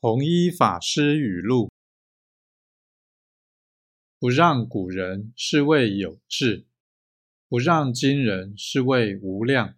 弘一法师语录。不让古人是谓有志不让今人是谓无量。